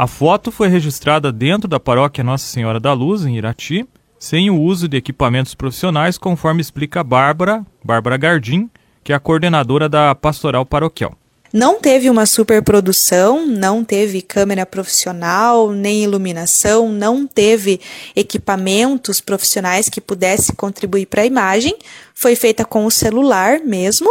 A foto foi registrada dentro da paróquia Nossa Senhora da Luz, em Irati, sem o uso de equipamentos profissionais, conforme explica Bárbara, Bárbara Gardim, que é a coordenadora da pastoral paroquial. Não teve uma superprodução, não teve câmera profissional, nem iluminação, não teve equipamentos profissionais que pudesse contribuir para a imagem. Foi feita com o celular mesmo,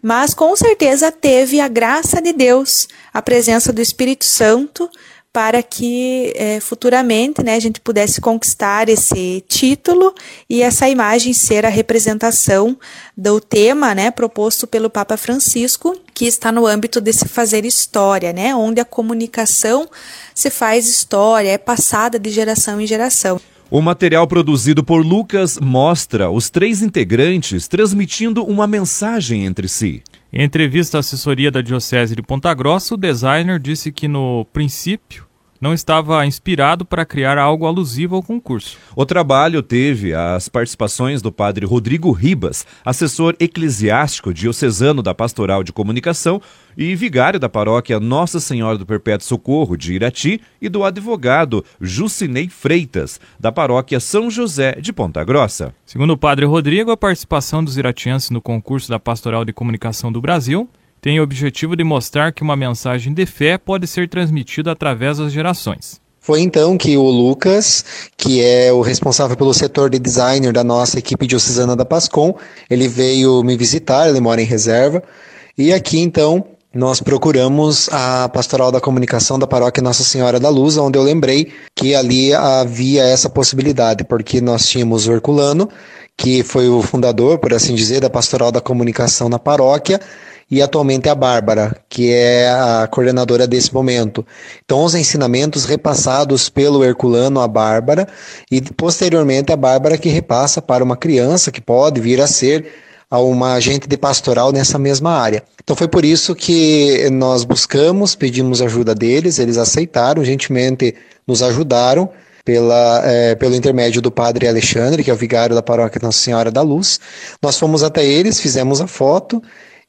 mas com certeza teve a graça de Deus, a presença do Espírito Santo para que é, futuramente né, a gente pudesse conquistar esse título e essa imagem ser a representação do tema né, proposto pelo Papa Francisco, que está no âmbito desse fazer história, né, onde a comunicação se faz história, é passada de geração em geração. O material produzido por Lucas mostra os três integrantes transmitindo uma mensagem entre si. Em entrevista à assessoria da Diocese de Ponta Grossa, o designer disse que, no princípio, não estava inspirado para criar algo alusivo ao concurso. O trabalho teve as participações do padre Rodrigo Ribas, assessor eclesiástico diocesano da Pastoral de Comunicação e vigário da paróquia Nossa Senhora do Perpétuo Socorro de Irati e do advogado Jucinei Freitas, da paróquia São José de Ponta Grossa. Segundo o padre Rodrigo, a participação dos iratienses no concurso da Pastoral de Comunicação do Brasil tem o objetivo de mostrar que uma mensagem de fé pode ser transmitida através das gerações. Foi então que o Lucas, que é o responsável pelo setor de designer da nossa equipe diocesana da Pascom, ele veio me visitar, ele mora em reserva, e aqui então nós procuramos a pastoral da comunicação da paróquia Nossa Senhora da Luz, onde eu lembrei que ali havia essa possibilidade, porque nós tínhamos o Herculano, que foi o fundador, por assim dizer, da pastoral da comunicação na paróquia, e atualmente a Bárbara, que é a coordenadora desse momento. Então, os ensinamentos repassados pelo Herculano à Bárbara e posteriormente a Bárbara que repassa para uma criança que pode vir a ser uma agente de pastoral nessa mesma área. Então foi por isso que nós buscamos, pedimos ajuda deles, eles aceitaram, gentilmente nos ajudaram pela, é, pelo intermédio do padre Alexandre, que é o vigário da paróquia Nossa Senhora da Luz. Nós fomos até eles, fizemos a foto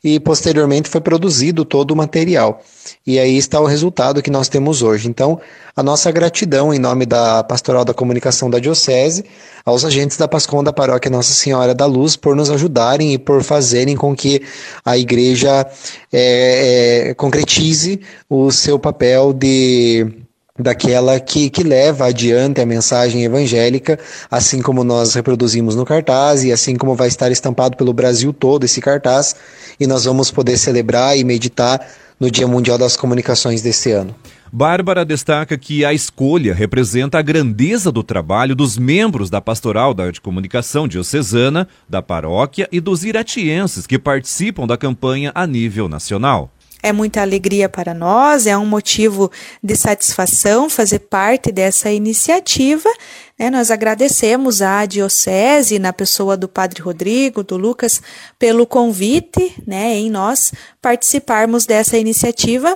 e posteriormente foi produzido todo o material. E aí está o resultado que nós temos hoje. Então, a nossa gratidão em nome da Pastoral da Comunicação da Diocese, aos agentes da Pascom da Paróquia Nossa Senhora da Luz, por nos ajudarem e por fazerem com que a igreja é, é, concretize o seu papel de daquela que, que leva adiante a mensagem evangélica, assim como nós reproduzimos no cartaz e assim como vai estar estampado pelo Brasil todo esse cartaz, e nós vamos poder celebrar e meditar no Dia Mundial das Comunicações deste ano. Bárbara destaca que a escolha representa a grandeza do trabalho dos membros da Pastoral da Comunicação Diocesana, da paróquia e dos iratienses que participam da campanha a nível nacional. É muita alegria para nós, é um motivo de satisfação fazer parte dessa iniciativa. Né? Nós agradecemos à Diocese, na pessoa do Padre Rodrigo, do Lucas, pelo convite né, em nós participarmos dessa iniciativa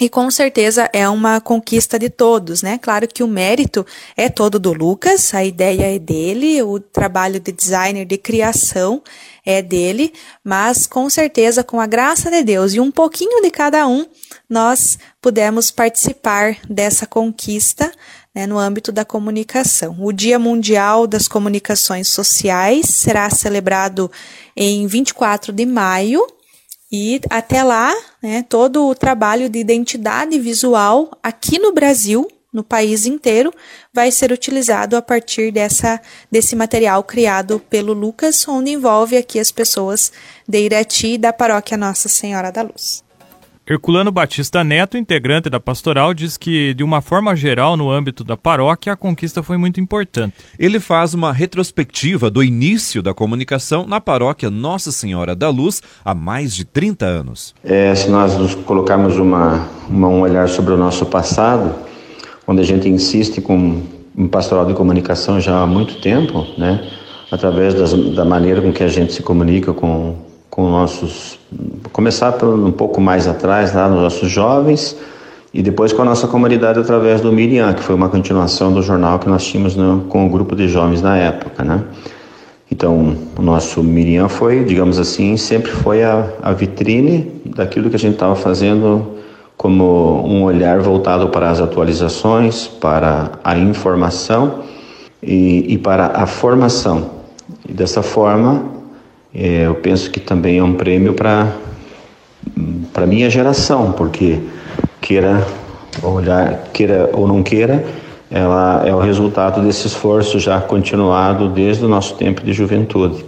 e com certeza é uma conquista de todos, né? Claro que o mérito é todo do Lucas, a ideia é dele, o trabalho de designer de criação é dele, mas com certeza, com a graça de Deus e um pouquinho de cada um, nós pudemos participar dessa conquista né, no âmbito da comunicação. O Dia Mundial das Comunicações Sociais será celebrado em 24 de maio. E até lá, né, todo o trabalho de identidade visual aqui no Brasil no país inteiro vai ser utilizado a partir dessa, desse material criado pelo Lucas, onde envolve aqui as pessoas de Irati e da paróquia Nossa Senhora da Luz. Herculano Batista Neto, integrante da pastoral, diz que, de uma forma geral, no âmbito da paróquia, a conquista foi muito importante. Ele faz uma retrospectiva do início da comunicação na paróquia Nossa Senhora da Luz há mais de 30 anos. É, se nós nos colocarmos uma, uma, um olhar sobre o nosso passado, onde a gente insiste com um pastoral de comunicação já há muito tempo, né? através das, da maneira com que a gente se comunica com, com nossos. Começar por um pouco mais atrás, lá nos nossos jovens, e depois com a nossa comunidade através do Miriam, que foi uma continuação do jornal que nós tínhamos no, com o grupo de jovens na época. Né? Então, o nosso Miriam foi, digamos assim, sempre foi a, a vitrine daquilo que a gente estava fazendo como um olhar voltado para as atualizações, para a informação e, e para a formação. E dessa forma, é, eu penso que também é um prêmio para para minha geração, porque queira olhar, queira ou não queira, ela é o resultado desse esforço já continuado desde o nosso tempo de juventude.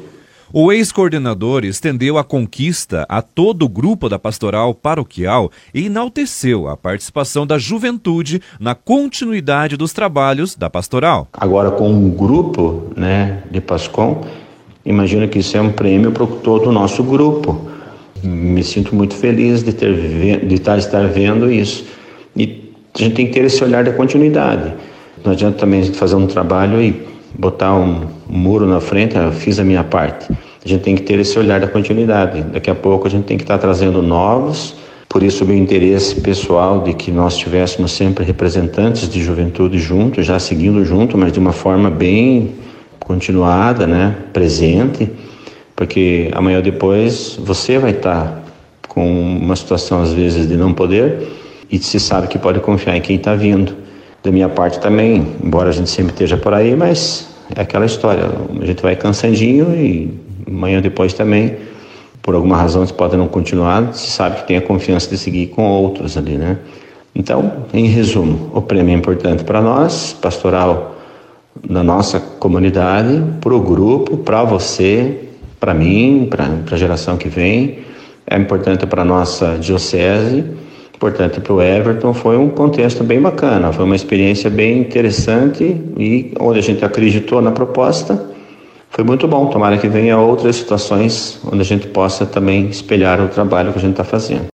O ex-coordenador estendeu a conquista a todo o grupo da pastoral paroquial e enalteceu a participação da juventude na continuidade dos trabalhos da pastoral. Agora, com um grupo né, de Pascom, imagino que isso é um prêmio para todo o nosso grupo. Me sinto muito feliz de, ter, de estar vendo isso. E a gente tem que ter esse olhar da continuidade. Não adianta também fazer um trabalho e botar um, muro na frente, eu fiz a minha parte. A gente tem que ter esse olhar da continuidade. Daqui a pouco a gente tem que estar trazendo novos. Por isso, o meu interesse pessoal de que nós tivéssemos sempre representantes de juventude juntos, já seguindo junto, mas de uma forma bem continuada, né, presente, porque amanhã ou depois você vai estar com uma situação às vezes de não poder e se sabe que pode confiar em quem está vindo. Da minha parte também, embora a gente sempre esteja por aí, mas é aquela história, a gente vai cansandinho e amanhã depois também, por alguma razão, você pode não continuar, se sabe que tem a confiança de seguir com outros ali, né? Então, em resumo, o prêmio é importante para nós, pastoral da nossa comunidade, para o grupo, para você, para mim, para a geração que vem, é importante para a nossa diocese, importante para o Everton, foi um contexto bem bacana, foi uma experiência bem interessante e onde a gente acreditou na proposta, foi muito bom. Tomara que venha outras situações onde a gente possa também espelhar o trabalho que a gente está fazendo.